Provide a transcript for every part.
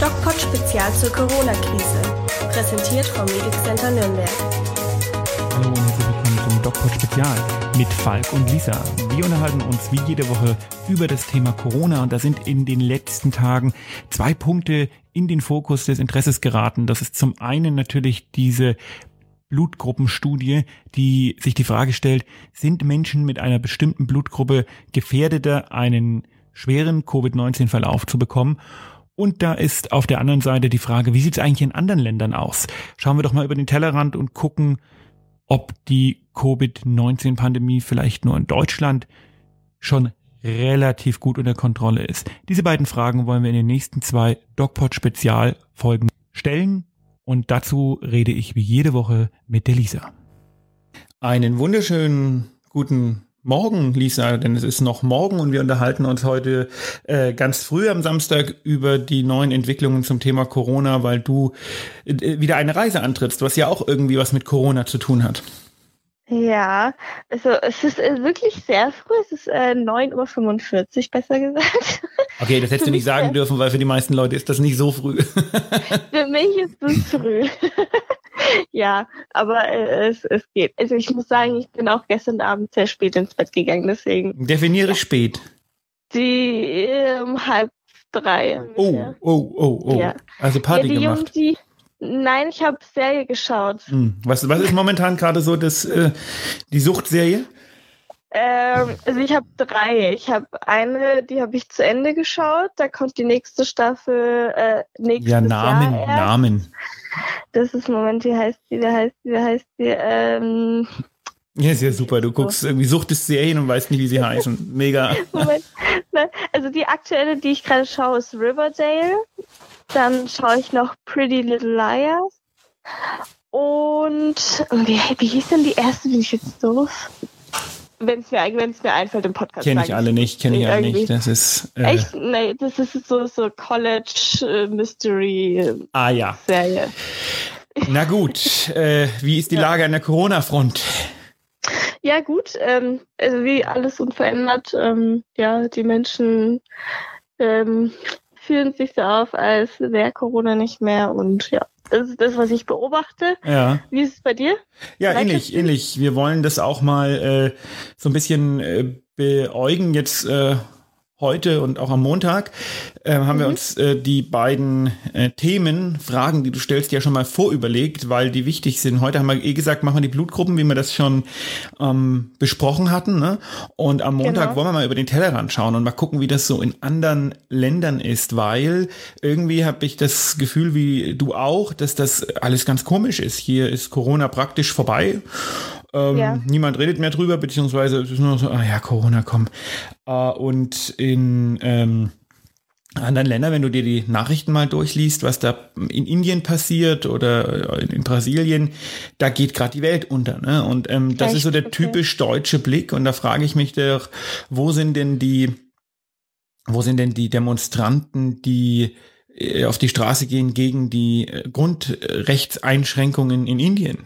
DocPod Spezial zur Corona-Krise. Präsentiert vom Medic Nürnberg. Hallo und herzlich willkommen zum DocPod Spezial mit Falk und Lisa. Wir unterhalten uns wie jede Woche über das Thema Corona und da sind in den letzten Tagen zwei Punkte in den Fokus des Interesses geraten. Das ist zum einen natürlich diese Blutgruppenstudie, die sich die Frage stellt, sind Menschen mit einer bestimmten Blutgruppe gefährdeter, einen schweren Covid-19-Verlauf zu bekommen? Und da ist auf der anderen Seite die Frage, wie sieht es eigentlich in anderen Ländern aus? Schauen wir doch mal über den Tellerrand und gucken, ob die Covid-19-Pandemie vielleicht nur in Deutschland schon relativ gut unter Kontrolle ist. Diese beiden Fragen wollen wir in den nächsten zwei DocPod-Spezialfolgen stellen und dazu rede ich wie jede Woche mit der Lisa. Einen wunderschönen guten Morgen, Lisa, denn es ist noch morgen und wir unterhalten uns heute äh, ganz früh am Samstag über die neuen Entwicklungen zum Thema Corona, weil du äh, wieder eine Reise antrittst, was ja auch irgendwie was mit Corona zu tun hat. Ja, also es ist äh, wirklich sehr früh, es ist äh, 9.45 Uhr, besser gesagt. Okay, das hättest du nicht sagen dürfen, weil für die meisten Leute ist das nicht so früh. für mich ist es früh. ja, aber äh, es, es geht. Also ich muss sagen, ich bin auch gestern Abend sehr spät ins Bett gegangen, deswegen. Definiere ja. spät. Die ähm, halb drei. Oh, oh, oh, oh. Ja. Also Party ja, die gemacht. Jungs, die, Nein, ich habe Serie geschaut. Hm. Was, was ist momentan gerade so das, äh, die Suchtserie? Ähm, also ich habe drei. Ich habe eine, die habe ich zu Ende geschaut. Da kommt die nächste Staffel äh, nächstes Ja, Namen, Jahr Namen. Das ist Moment, wie heißt die? Wie heißt die? Wie heißt die? Ähm, ja, ist ja super. Du guckst irgendwie suchtest Serien und weißt nicht, wie sie heißen. Mega. Moment. Also die aktuelle, die ich gerade schaue, ist Riverdale. Dann schaue ich noch Pretty Little Liars. Und wie, wie hieß denn die erste, bin ich jetzt doof? Wenn es mir, wenn's mir einfällt im Podcast. Kenne ich alle nicht, kenne ich alle nicht. Das ist. Äh, Echt? Nee, das ist so, so College äh, Mystery ah, ja. Serie. Na gut, äh, wie ist die ja. Lage an der Corona-Front? Ja, gut. Ähm, also wie alles unverändert. Ähm, ja, die Menschen ähm, fühlen sich so auf, als wäre Corona nicht mehr und ja. Das ist das, was ich beobachte. Ja. Wie ist es bei dir? Ja, Vielleicht ähnlich, ähnlich. Wir wollen das auch mal äh, so ein bisschen äh, beäugen jetzt äh, heute und auch am Montag äh, haben mhm. wir uns äh, die beiden äh, Themen, Fragen, die du stellst, ja schon mal vorüberlegt, weil die wichtig sind. Heute haben wir eh gesagt, machen wir die Blutgruppen, wie wir das schon ähm, besprochen hatten. Ne? Und am Montag genau. wollen wir mal über den Tellerrand schauen und mal gucken, wie das so in anderen Ländern ist, weil irgendwie habe ich das Gefühl, wie du auch, dass das alles ganz komisch ist. Hier ist Corona praktisch vorbei ähm, ja. Niemand redet mehr drüber, beziehungsweise es ist nur so, ah ja, Corona, komm. Äh, und in ähm, anderen Ländern, wenn du dir die Nachrichten mal durchliest, was da in Indien passiert oder in, Brasilien, da geht gerade die Welt unter. Ne? Und ähm, das Echt? ist so der typisch deutsche Blick. Und da frage ich mich doch, wo sind denn die, wo sind denn die Demonstranten, die äh, auf die Straße gehen gegen die äh, Grundrechtseinschränkungen in Indien?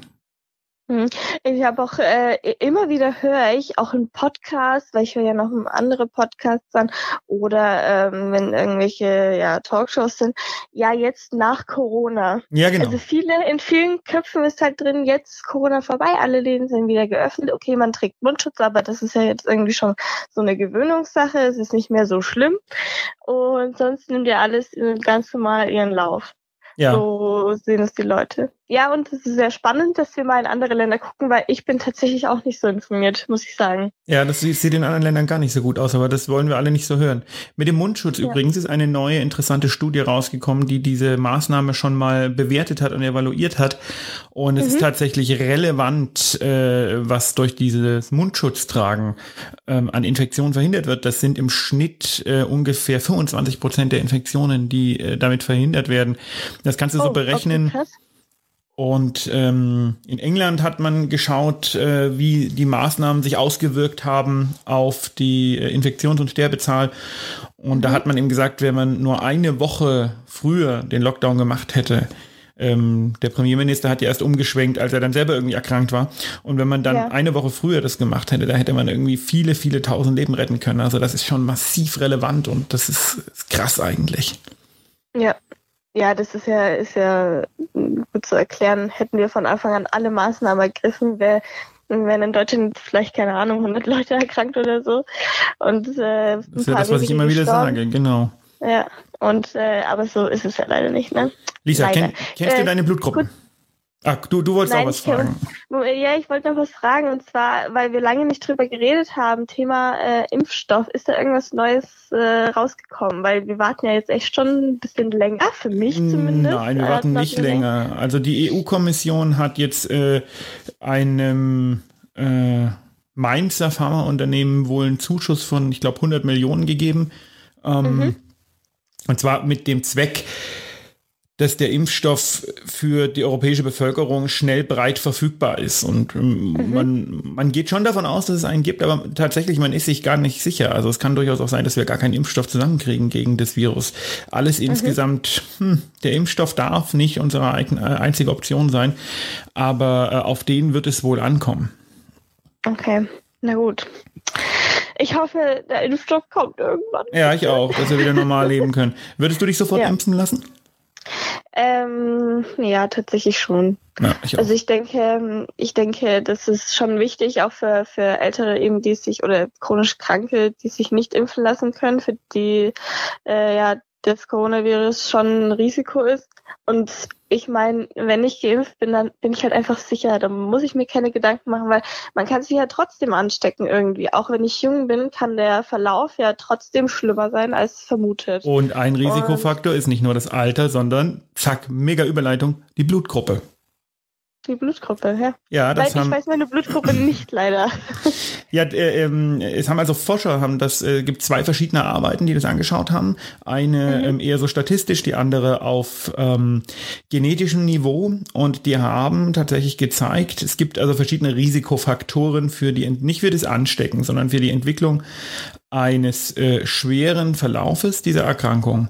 Ich habe auch äh, immer wieder höre ich auch einen Podcast, weil ich höre ja noch andere Podcasts an oder ähm, wenn irgendwelche ja Talkshows sind. Ja, jetzt nach Corona. Ja, genau. Also viele in vielen Köpfen ist halt drin, jetzt Corona vorbei, alle Läden sind wieder geöffnet. Okay, man trägt Mundschutz, aber das ist ja jetzt irgendwie schon so eine Gewöhnungssache. Es ist nicht mehr so schlimm und sonst nimmt ja alles ganz normal ihren Lauf. Ja. So sehen es die Leute. Ja, und es ist sehr spannend, dass wir mal in andere Länder gucken, weil ich bin tatsächlich auch nicht so informiert, muss ich sagen. Ja, das sieht in anderen Ländern gar nicht so gut aus, aber das wollen wir alle nicht so hören. Mit dem Mundschutz ja. übrigens ist eine neue interessante Studie rausgekommen, die diese Maßnahme schon mal bewertet hat und evaluiert hat. Und es mhm. ist tatsächlich relevant, äh, was durch dieses Mundschutztragen ähm, an Infektionen verhindert wird. Das sind im Schnitt äh, ungefähr 25 Prozent der Infektionen, die äh, damit verhindert werden. Das kannst du oh, so berechnen. Okay, und ähm, in England hat man geschaut, äh, wie die Maßnahmen sich ausgewirkt haben auf die äh, Infektions- und Sterbezahl. Und da mhm. hat man eben gesagt, wenn man nur eine Woche früher den Lockdown gemacht hätte, ähm, der Premierminister hat ja erst umgeschwenkt, als er dann selber irgendwie erkrankt war. Und wenn man dann ja. eine Woche früher das gemacht hätte, da hätte man irgendwie viele, viele tausend Leben retten können. Also das ist schon massiv relevant und das ist, ist krass eigentlich. Ja, ja, das ist ja, ist ja gut zu erklären. Hätten wir von Anfang an alle Maßnahmen ergriffen, wäre wären in Deutschland vielleicht, keine Ahnung, 100 Leute erkrankt oder so. Und, äh, das ist ja das, was ich immer wieder gestorben. sage, genau. Ja, und äh, aber so ist es ja leider nicht, ne? Lisa, kenn, kennst äh, du deine Blutgruppe? Gut. Ach, du, du wolltest Nein, auch was fragen. ja, ich wollte noch was fragen und zwar, weil wir lange nicht drüber geredet haben, Thema äh, Impfstoff. Ist da irgendwas Neues äh, rausgekommen? Weil wir warten ja jetzt echt schon ein bisschen länger, für mich zumindest. Nein, wir warten äh, nicht länger. Also die EU-Kommission hat jetzt äh, einem äh, Mainzer Pharmaunternehmen wohl einen Zuschuss von, ich glaube, 100 Millionen gegeben. Ähm, mhm. Und zwar mit dem Zweck, dass der Impfstoff für die europäische Bevölkerung schnell breit verfügbar ist. Und ähm, mhm. man, man geht schon davon aus, dass es einen gibt, aber tatsächlich, man ist sich gar nicht sicher. Also es kann durchaus auch sein, dass wir gar keinen Impfstoff zusammenkriegen gegen das Virus. Alles mhm. insgesamt, hm, der Impfstoff darf nicht unsere äh, einzige Option sein, aber äh, auf den wird es wohl ankommen. Okay, na gut. Ich hoffe, der Impfstoff kommt irgendwann. Ja, ich auch, dass wir wieder normal leben können. Würdest du dich sofort ja. impfen lassen? Ähm, ja, tatsächlich schon. Ja, ich also ich denke, ich denke, das ist schon wichtig, auch für, für Ältere eben, die sich oder chronisch Kranke, die sich nicht impfen lassen können, für die äh, ja das Coronavirus schon ein Risiko ist. Und ich meine, wenn ich geimpft bin, dann bin ich halt einfach sicher. Da muss ich mir keine Gedanken machen, weil man kann sich ja trotzdem anstecken irgendwie. Auch wenn ich jung bin, kann der Verlauf ja trotzdem schlimmer sein als vermutet. Und ein Risikofaktor Und ist nicht nur das Alter, sondern zack, mega Überleitung, die Blutgruppe die Blutgruppe, ja. Ja, das Weil haben, ich weiß meine Blutgruppe nicht leider. Ja, äh, ähm, es haben also Forscher haben das äh, gibt zwei verschiedene Arbeiten, die das angeschaut haben. Eine mhm. ähm, eher so statistisch, die andere auf ähm, genetischem Niveau und die haben tatsächlich gezeigt, es gibt also verschiedene Risikofaktoren für die nicht für das Anstecken, sondern für die Entwicklung eines äh, schweren Verlaufes dieser Erkrankung.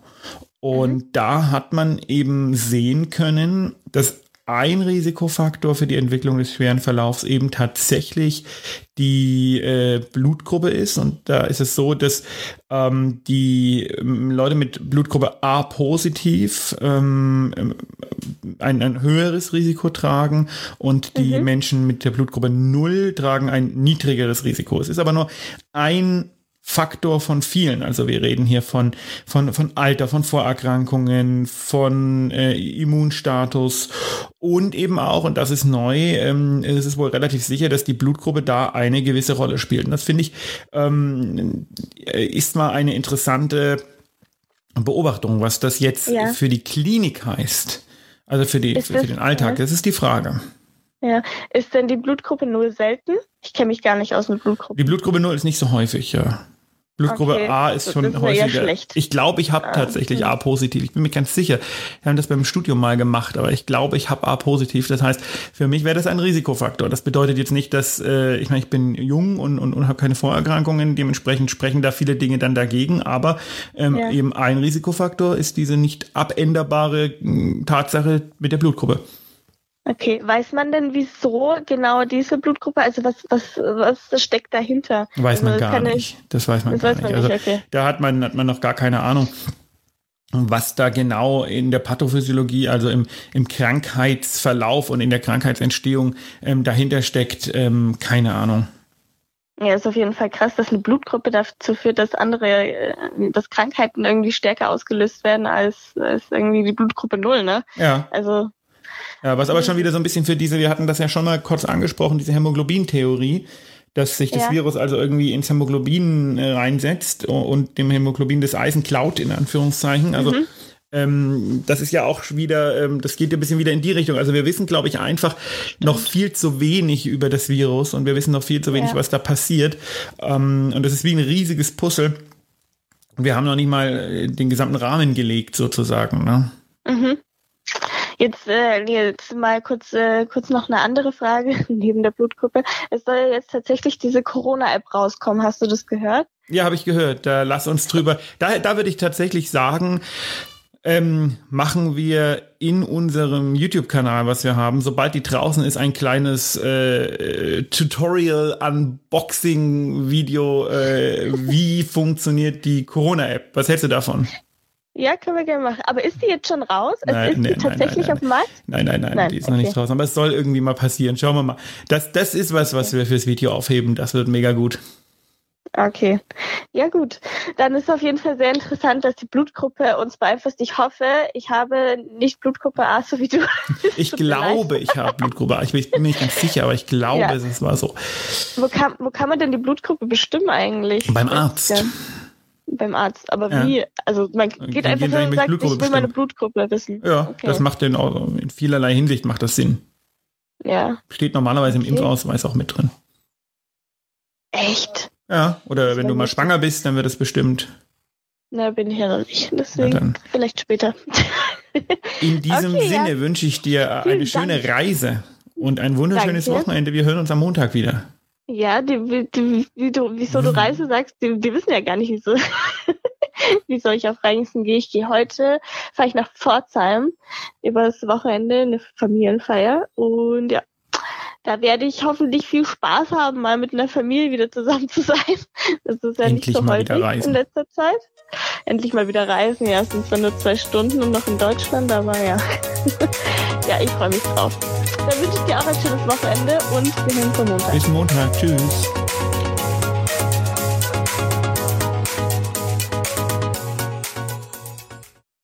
Und mhm. da hat man eben sehen können, dass ein Risikofaktor für die Entwicklung des schweren Verlaufs eben tatsächlich die äh, Blutgruppe ist. Und da ist es so, dass ähm, die ähm, Leute mit Blutgruppe A positiv ähm, ein, ein höheres Risiko tragen und die mhm. Menschen mit der Blutgruppe 0 tragen ein niedrigeres Risiko. Es ist aber nur ein Faktor von vielen. Also wir reden hier von, von, von Alter, von Vorerkrankungen, von äh, Immunstatus und eben auch, und das ist neu, ähm, es ist wohl relativ sicher, dass die Blutgruppe da eine gewisse Rolle spielt. Und das finde ich, ähm, ist mal eine interessante Beobachtung, was das jetzt ja. für die Klinik heißt. Also für, die, für, für den Alltag. Das ist die Frage. Ja, ist denn die Blutgruppe 0 selten? Ich kenne mich gar nicht aus mit Blutgruppe. Die Blutgruppe 0 ist nicht so häufig, ja. Blutgruppe okay. A ist schon ist häufiger. ich glaube, ich habe ah, tatsächlich A positiv. Ich bin mir ganz sicher. Wir haben das beim Studium mal gemacht, aber ich glaube, ich habe A positiv. Das heißt, für mich wäre das ein Risikofaktor. Das bedeutet jetzt nicht, dass äh, ich meine, ich bin jung und, und, und habe keine Vorerkrankungen. Dementsprechend sprechen da viele Dinge dann dagegen. Aber ähm, ja. eben ein Risikofaktor ist diese nicht abänderbare hm, Tatsache mit der Blutgruppe. Okay, weiß man denn, wieso genau diese Blutgruppe, also was, was, was steckt dahinter? Weiß man also, gar nicht. Das weiß man das gar weiß man nicht. Also, okay. Da hat man, hat man noch gar keine Ahnung, was da genau in der Pathophysiologie, also im, im Krankheitsverlauf und in der Krankheitsentstehung ähm, dahinter steckt. Ähm, keine Ahnung. Ja, ist auf jeden Fall krass, dass eine Blutgruppe dazu führt, dass andere, äh, dass Krankheiten irgendwie stärker ausgelöst werden als, als irgendwie die Blutgruppe Null, ne? Ja. Also ja, was aber schon wieder so ein bisschen für diese, wir hatten das ja schon mal kurz angesprochen, diese Hämoglobin-Theorie, dass sich das ja. Virus also irgendwie ins Hämoglobin äh, reinsetzt und dem Hämoglobin das Eisen klaut, in Anführungszeichen. Also mhm. ähm, das ist ja auch wieder, ähm, das geht ein bisschen wieder in die Richtung. Also wir wissen, glaube ich, einfach noch viel zu wenig über das Virus und wir wissen noch viel zu wenig, ja. was da passiert. Ähm, und das ist wie ein riesiges Puzzle. Wir haben noch nicht mal äh, den gesamten Rahmen gelegt, sozusagen. Ne? Mhm. Jetzt, äh, jetzt mal kurz, äh, kurz noch eine andere Frage neben der Blutgruppe. Es soll jetzt tatsächlich diese Corona-App rauskommen. Hast du das gehört? Ja, habe ich gehört. Da lass uns drüber. Da, da würde ich tatsächlich sagen, ähm, machen wir in unserem YouTube-Kanal, was wir haben, sobald die draußen ist, ein kleines äh, Tutorial-Unboxing-Video. Äh, wie funktioniert die Corona-App? Was hältst du davon? Ja, können wir gerne machen. Aber ist die jetzt schon raus? Also Nein, ist nee, die nein, tatsächlich nein, auf dem Markt? Nein, nein, nein, Nein, die ist noch okay. nicht draußen. Aber es soll irgendwie mal passieren. Schauen wir mal. Das, das ist was, was wir fürs Video aufheben. Das wird mega gut. Okay. Ja, gut. Dann ist auf jeden Fall sehr interessant, dass die Blutgruppe uns beeinflusst. Ich hoffe, ich habe nicht Blutgruppe A, so wie du. Ich glaube, ich habe Blutgruppe A. Ich bin mir nicht ganz sicher, aber ich glaube, Ja. es war so. Wo kann, wo kann man denn die Blutgruppe bestimmen eigentlich? Beim Arzt. Ja, beim Arzt. Aber Ja. wie? Also man geht einfach hin und sagt, Blutgruppe ich will meine bestimmen. Blutgruppe wissen. Ja, Okay. das macht den auch in vielerlei Hinsicht macht das Sinn. Ja. Steht normalerweise im Okay. Impfausweis auch mit drin. Echt? Ja, oder wenn du mal schwanger bist, dann wird es bestimmt. Na, bin ich ja noch nicht. Deswegen dann. vielleicht später. In diesem Okay, ja. Sinne wünsche ich dir Vielen eine schöne Dank. Reise und ein wunderschönes Danke. Wochenende. Wir hören uns am Montag wieder. Ja, die, die, wie du, wieso du Reise sagst, die, die wissen ja gar nicht, wieso. wieso ich auf Reisen gehe. Ich gehe heute, fahre ich nach Pforzheim über das Wochenende, eine Familienfeier. Und ja, da werde ich hoffentlich viel Spaß haben, mal mit einer Familie wieder zusammen zu sein. Das ist ja Endlich nicht so häufig in letzter Zeit. Endlich mal wieder reisen. Ja, es sind zwar nur zwei Stunden und noch in Deutschland, aber ja. ja, ich freue mich drauf. Dann wünsche ich dir auch ein schönes Wochenende und wir hören uns am Montag. Bis Montag. Tschüss.